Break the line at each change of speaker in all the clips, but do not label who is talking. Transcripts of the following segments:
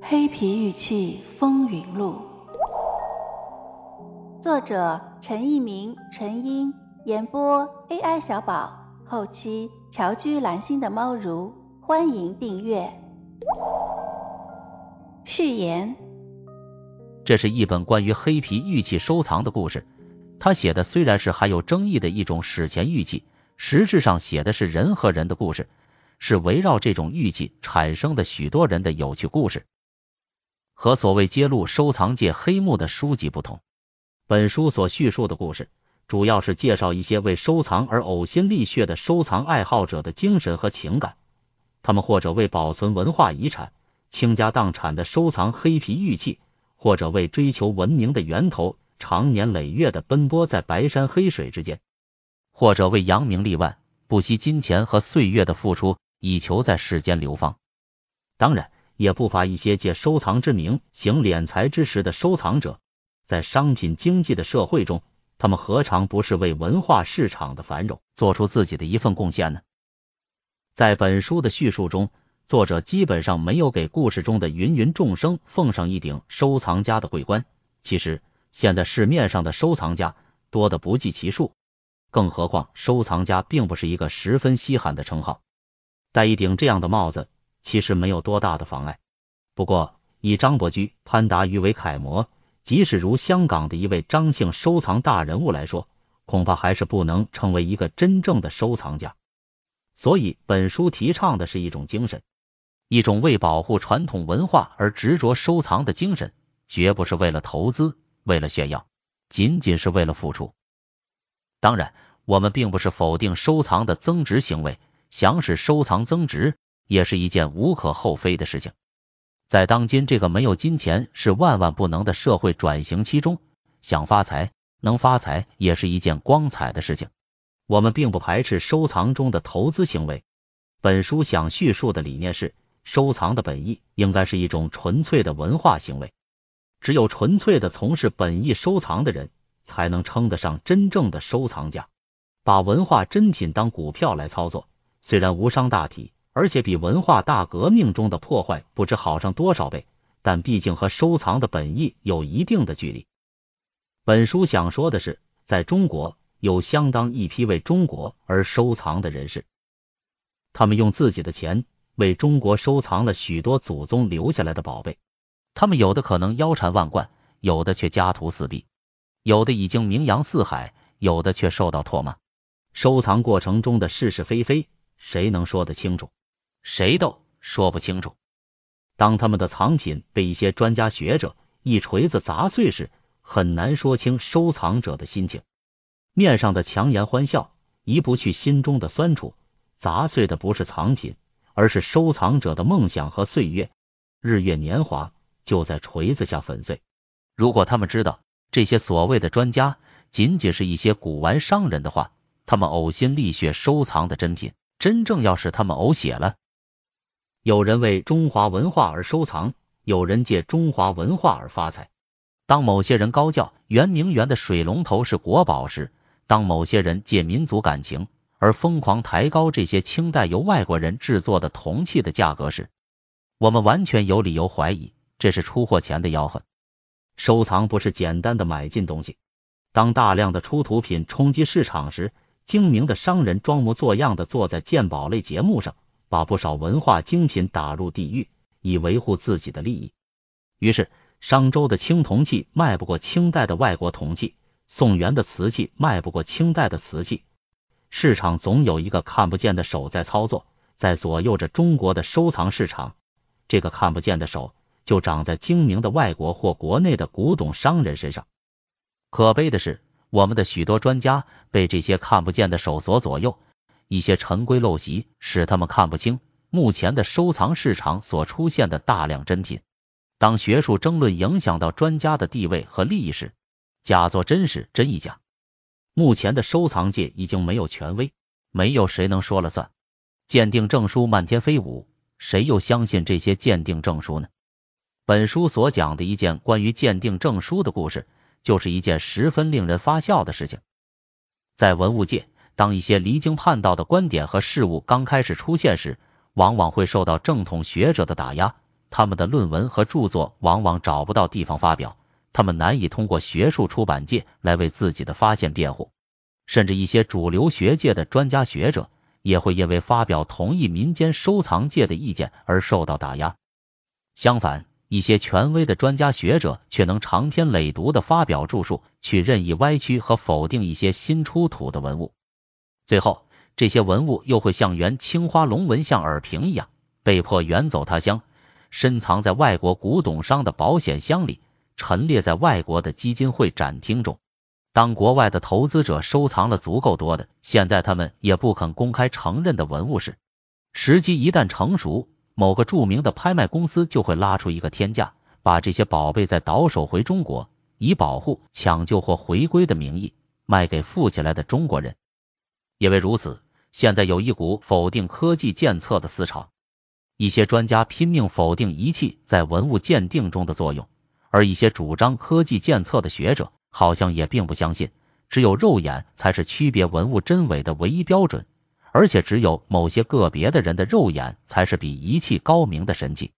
黑皮玉器风云录，作者陈一鸣、陈英，演播 AI 小宝，后期乔居蓝心的猫如，欢迎订阅。序言：
这是一本关于黑皮玉器收藏的故事。他写的虽然是含有争议的一种史前玉器，实质上写的是人和人的故事，是围绕这种玉器产生的许多人的有趣故事。和所谓揭露收藏界黑幕的书籍不同，本书所叙述的故事，主要是介绍一些为收藏而呕心沥血的收藏爱好者的精神和情感。他们或者为保存文化遗产倾家荡产的收藏黑皮玉器，或者为追求文明的源头长年累月的奔波在白山黑水之间，或者为扬名立万不惜金钱和岁月的付出，以求在世间流芳。当然。也不乏一些借收藏之名行敛财之实的收藏者，在商品经济的社会中，他们何尝不是为文化市场的繁荣做出自己的一份贡献呢？在本书的叙述中，作者基本上没有给故事中的芸芸众生奉上一顶收藏家的桂冠。其实，现在市面上的收藏家多得不计其数，更何况收藏家并不是一个十分稀罕的称号，戴一顶这样的帽子。其实没有多大的妨碍，不过以张伯驹、潘达于为楷模，即使如香港的一位张姓收藏大人物来说，恐怕还是不能成为一个真正的收藏家。所以本书提倡的是一种精神，一种为保护传统文化而执着收藏的精神，绝不是为了投资、为了炫耀，仅仅是为了付出。当然，我们并不是否定收藏的增值行为，想使收藏增值。也是一件无可厚非的事情。在当今这个没有金钱是万万不能的社会转型期中，想发财能发财也是一件光彩的事情。我们并不排斥收藏中的投资行为。本书想叙述的理念是，收藏的本意应该是一种纯粹的文化行为。只有纯粹的从事本意收藏的人，才能称得上真正的收藏家。把文化珍品当股票来操作，虽然无伤大体。而且比文化大革命中的破坏不知好上多少倍，但毕竟和收藏的本意有一定的距离。本书想说的是，在中国有相当一批为中国而收藏的人士，他们用自己的钱为中国收藏了许多祖宗留下来的宝贝。他们有的可能腰缠万贯，有的却家徒四壁，有的已经名扬四海，有的却受到唾骂。收藏过程中的是是非非，谁能说得清楚？谁都说不清楚。当他们的藏品被一些专家学者一锤子砸碎时，很难说清收藏者的心情。面上的强颜欢笑，移不去心中的酸楚。砸碎的不是藏品，而是收藏者的梦想和岁月。日月年华就在锤子下粉碎。如果他们知道这些所谓的专家仅仅是一些古玩商人的话，他们呕心沥血收藏的珍品，真正要是他们呕血了。有人为中华文化而收藏，有人借中华文化而发财。当某些人高叫圆明园的水龙头是国宝时，当某些人借民族感情而疯狂抬高这些清代由外国人制作的铜器的价格时，我们完全有理由怀疑这是出货前的吆喝。收藏不是简单的买进东西。当大量的出土品冲击市场时，精明的商人装模作样的坐在鉴宝类节目上。把不少文化精品打入地狱，以维护自己的利益。于是，商周的青铜器卖不过清代的外国铜器，宋元的瓷器卖不过清代的瓷器。市场总有一个看不见的手在操作，在左右着中国的收藏市场。这个看不见的手就长在精明的外国或国内的古董商人身上。可悲的是，我们的许多专家被这些看不见的手所左右。一些陈规陋习使他们看不清目前的收藏市场所出现的大量珍品。当学术争论影响到专家的地位和利益时，假作真时，真亦假。目前的收藏界已经没有权威，没有谁能说了算。鉴定证书漫天飞舞，谁又相信这些鉴定证书呢？本书所讲的一件关于鉴定证书的故事，就是一件十分令人发笑的事情，在文物界。当一些离经叛道的观点和事物刚开始出现时，往往会受到正统学者的打压，他们的论文和著作往往找不到地方发表，他们难以通过学术出版界来为自己的发现辩护，甚至一些主流学界的专家学者也会因为发表同意民间收藏界的意见而受到打压。相反，一些权威的专家学者却能长篇累牍的发表著述，去任意歪曲和否定一些新出土的文物。最后，这些文物又会像原青花龙纹像耳瓶一样，被迫远走他乡，深藏在外国古董商的保险箱里，陈列在外国的基金会展厅中。当国外的投资者收藏了足够多的现在他们也不肯公开承认的文物时，时机一旦成熟。某个著名的拍卖公司就会拉出一个天价，把这些宝贝再倒手回中国，以保护、抢救或回归的名义卖给富起来的中国人。因为如此，现在有一股否定科技鉴测的思潮，一些专家拼命否定仪器在文物鉴定中的作用，而一些主张科技鉴测的学者好像也并不相信，只有肉眼才是区别文物真伪的唯一标准。而且只有某些个别的人的肉眼才是比仪器高明的神器。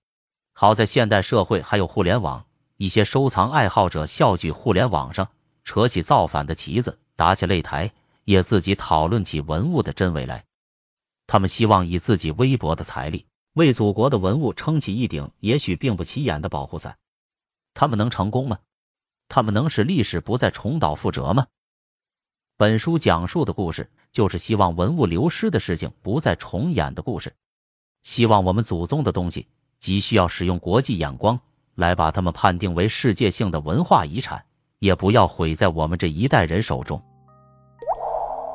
好在现代社会还有互联网，一些收藏爱好者笑聚互联网上，扯起造反的旗子，打起擂台，也自己讨论起文物的真伪来。他们希望以自己微薄的财力，为祖国的文物撑起一顶也许并不起眼的保护伞。他们能成功吗？他们能使历史不再重蹈覆辙吗？本书讲述的故事。就是希望文物流失的事情不再重演的故事。希望我们祖宗的东西，急需要使用国际眼光来把它们判定为世界性的文化遗产，也不要毁在我们这一代人手中。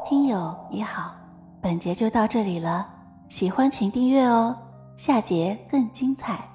听友你好，本节就到这里了，喜欢请订阅哦，下节更精彩。